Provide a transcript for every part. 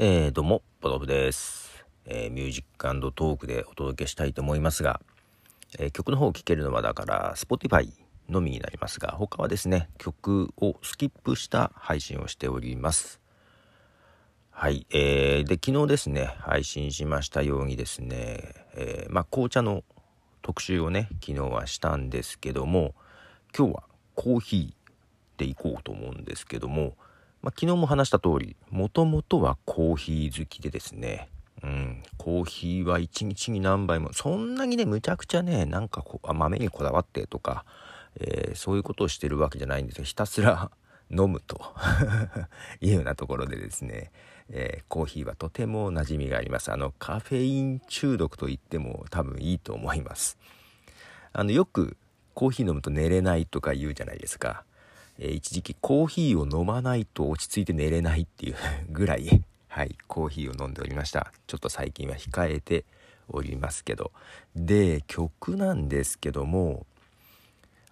えー、どうも、ポトフです、えー、ミュージックトークでお届けしたいと思いますが、えー、曲の方を聴けるのはだから、Spotify のみになりますが、他はですね、曲をスキップした配信をしております。はい、えー、で、昨日ですね、配信しましたようにですね、えー、まあ、紅茶の特集をね、昨日はしたんですけども、今日はコーヒーでいこうと思うんですけども、まあ、昨日も話した通り、もともとはコーヒー好きでですね、うん、コーヒーは一日に何杯も、そんなにね、むちゃくちゃね、なんかこう、豆にこだわってとか、えー、そういうことをしてるわけじゃないんですよ。ひたすら 飲むと いうようなところでですね、えー、コーヒーはとても馴染みがあります。あの、カフェイン中毒と言っても多分いいと思います。あの、よくコーヒー飲むと寝れないとか言うじゃないですか。えー、一時期コーヒーを飲まないと落ち着いて寝れないっていう ぐらい、はい、コーヒーを飲んでおりました。ちょっと最近は控えておりますけど。で、曲なんですけども、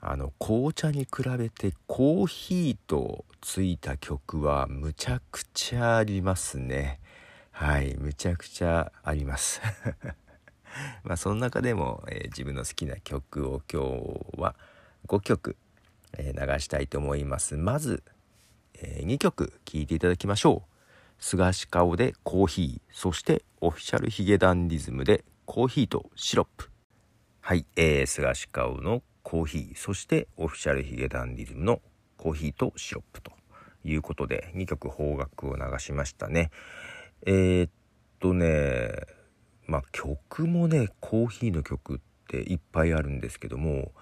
あの、紅茶に比べてコーヒーとついた曲はむちゃくちゃありますね。はい、むちゃくちゃあります。まあ、その中でも、えー、自分の好きな曲を今日は5曲え流したいと思います。まず、え2曲聴いていただきましょう。菅氏顔でコーヒー。そしてオフィシャルヒゲダンディズムでコーヒーとシロップ。はい、えー、菅氏顔のコーヒー。そしてオフィシャルヒゲダンディズムのコーヒーとシロップ。ということで2曲邦楽を流しましたね。えー、っとねまあ曲もねコーヒーの曲っていっぱいあるんですけども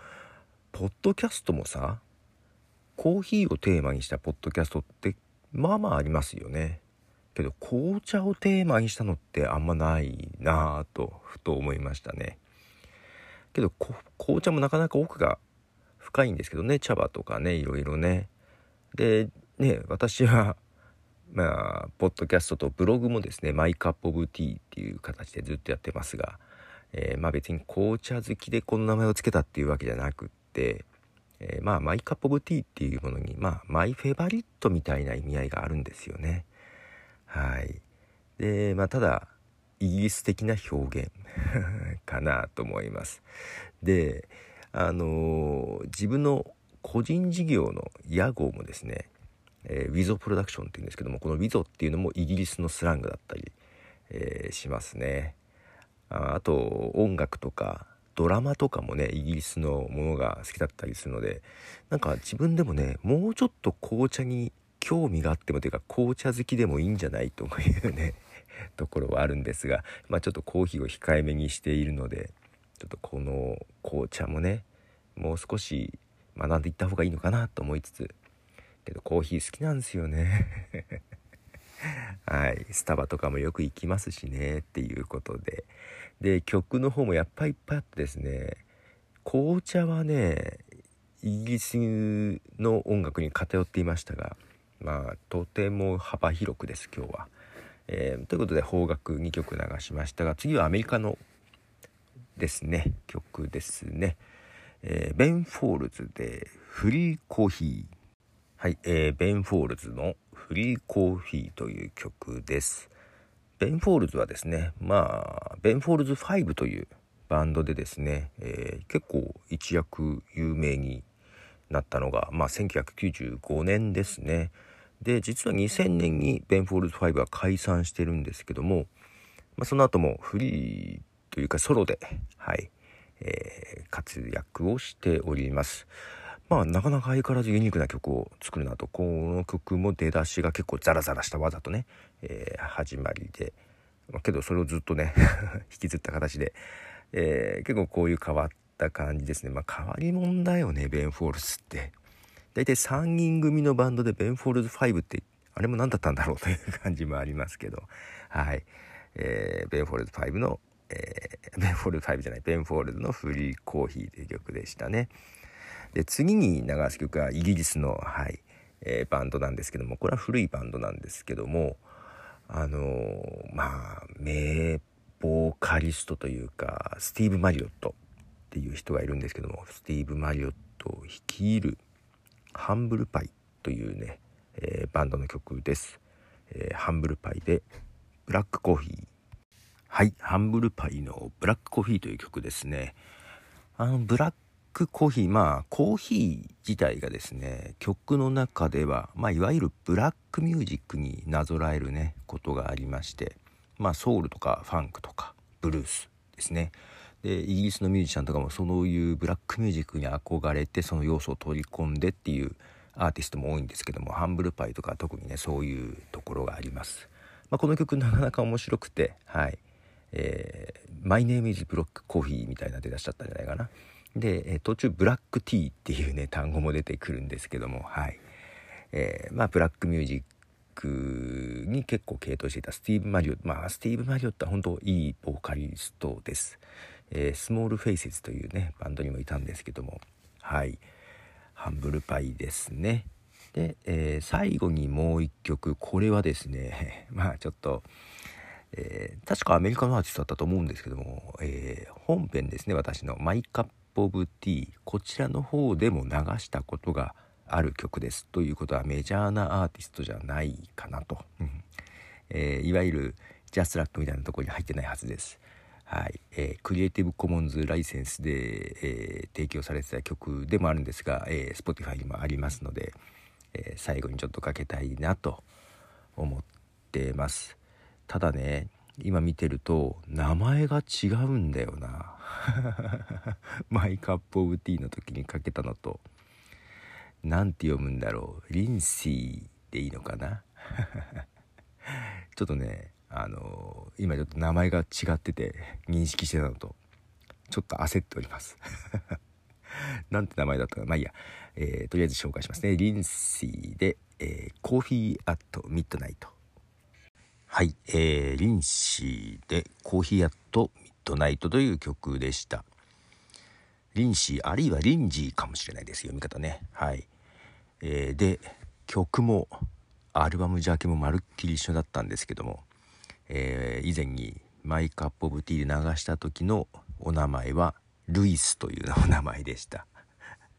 ポッドキャストもさコーヒーをテーマにしたポッドキャストってまあまあありますよね。けど紅茶をテーマにしたのってあんまないなぁとふと思いましたね。けど紅茶もなかなか奥が深いんですけどね茶葉とかねいろいろね。でね私は まあポッドキャストとブログもですねマイカップオブティーっていう形でずっとやってますが、えー、まあ別に紅茶好きでこの名前を付けたっていうわけじゃなくてえー、まあマイカップオブティーっていうものにまあマイフェバリットみたいな意味合いがあるんですよね。はい。でまあただイギリス的な表現 かなと思います。であのー、自分の個人事業の屋号もですね、えー、ウィゾプロダクションっていうんですけどもこのウィゾっていうのもイギリスのスラングだったり、えー、しますね。ああと音楽とかドラマとかもねイギリスのものが好きだったりするのでなんか自分でもねもうちょっと紅茶に興味があってもというか紅茶好きでもいいんじゃないというね ところはあるんですがまあちょっとコーヒーを控えめにしているのでちょっとこの紅茶もねもう少し学んでいった方がいいのかなと思いつつけどコーヒー好きなんですよね。はい。スタバとかもよく行きますしねっていうことで。で曲の方もやっぱりいっぱいあってですね。紅茶はねイギリスの音楽に偏っていましたがまあとても幅広くです今日は。えー、ということで邦楽2曲流しましたが次はアメリカのですね曲ですね、えー、ベン・フォールズで「フリーコーヒー」はい、えー、ベン・フォールズの「Free Coffee」という曲ですベン・フォールズはですねまあベン・フォールズ5というバンドでですね、えー、結構一躍有名になったのが、まあ、1995年ですねで実は2000年にベン・フォールズ5は解散してるんですけども、まあ、その後もフリーというかソロで、はいえー、活躍をしております。まあなかなか相変わらずユニークな曲を作るなと。この曲も出だしが結構ザラザラした技とね、えー、始まりで、まあ、けどそれをずっとね 引きずった形で、えー、結構こういう変わった感じですね。まあ変わり者だよねベン・フォールズって。大体3人組のバンドでベン・フォールズ5ってあれも何だったんだろうという感じもありますけど。はい、えー、ベン・フォールズ5の、えー、ベン・フォールズ5じゃないベン・フォールズの Free Coffee という曲でしたね。で次に流す曲はイギリスの、はいえー、バンドなんですけどもこれは古いバンドなんですけどもあのー、まあ名ボーカリストというかスティーブ・マリオットっていう人がいるんですけどもスティーブ・マリオットを率いるハンブルパイというね、えー、バンドの曲です、えー、ハンブルパイでブラックコーヒー。はいハンブルパイのブラックコーヒーという曲ですね。あのブラックコーヒーまあコーヒー自体がですね曲の中では、まあ、いわゆるブラックミュージックになぞらえるねことがありましてまあソウルとかファンクとかブルースですね。でイギリスのミュージシャンとかもそういうブラックミュージックに憧れてその要素を取り込んでっていうアーティストも多いんですけどもハンブルパイとか特にねそういうところがあります、まあ、この曲なかなか面白くてはい。えー、マイネームイズブロックコーヒーみたいな出だしちゃったんじゃないかな。で、え、途中ブラックティーっていうね単語も出てくるんですけどもはい、えー、まあブラックミュージックに結構傾倒していたスティーブ・マリオまあスティーブ・マリオって本当いいボーカリストです。えー、スモールフェイセズというねバンドにもいたんですけどもはい。ハンブルパイですね。で、えー、最後にもう一曲これはですね まあちょっと、えー、確かアメリカのアーティストだったと思うんですけども、え本編ですね私の「 My Cupオブ・ティー」こちらの方でも流したことがある曲です。ということはメジャーなアーティストじゃないかなと、えいわゆるジャスラックみたいなとこに入ってないはずです。はい。えー、クリエイティブコモンズライセンスで、えー、提供されてた曲でもあるんですが、えー、Spotify にもありますので、えー、最後にちょっとかけたいなと思ってます。ただね今見てると名前が違うんだよな。マイカップオブティーの時にかけたのと。何て読むんだろう。リンシーでいいのかな。ちょっとねあの今ちょっと名前が違ってて認識してたのと。ちょっと焦っております。なんて名前だったか。まあいいや、えー、とりあえず紹介しますね。リンシーで、えー、コーヒー at Midnight。はい、えー、リンシーで Coffee at Midnight という曲でした。リンシーあるいはリンジーかもしれないです。読み方ね。はい、えー、で曲もアルバムジャケもまるっきり一緒だったんですけどもえー、以前に My Cup of Tea で流した時のお名前はルイスというお名前でした、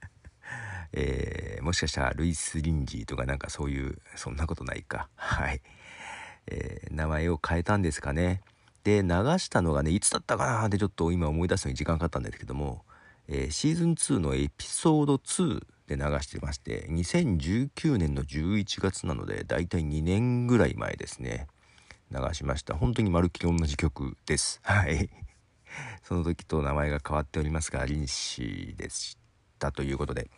えー、もしかしたらルイス・リンジーとかなんかそういうそんなことないか。はい、えー、名前を変えたんですかね。で流したのがねいつだったかなってちょっと今思い出すのに時間かかったんですけども、えー、シーズン2のエピソード2で流してまして2019年の11月なのでだいたい2年ぐらい前ですね。流しました。本当にまるっきり同じ曲です。はい。その時と名前が変わっておりますがリンシーでしたということで。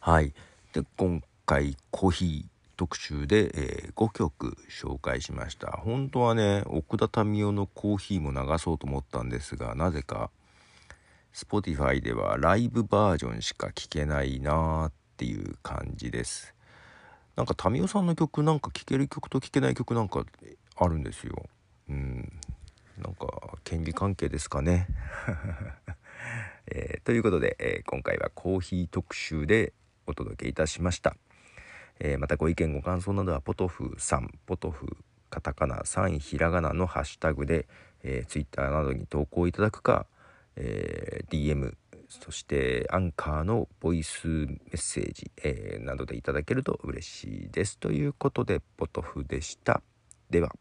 はい。で今回コーヒー特集で、えー、5曲紹介しました本当はね奥田民生のコーヒーも流そうと思ったんですがなぜか Spotify ではライブバージョンしか聴けないなーっていう感じですなんか民生さんの曲なんか聴ける曲と聴けない曲なんかあるんですよ。うんなんか権利関係ですかね。えー、ということで、えー、今回はコーヒー特集でお届けいたしました。えー、またご意見ご感想などはポトフさんポトフカタカナ3ひらがなのハッシュタグで、えー、ツイッターなどに投稿いただくか、えー、DM そしてアンカーのボイスメッセージ、えー、などでいただけると嬉しいです。ということでポトフでした。では。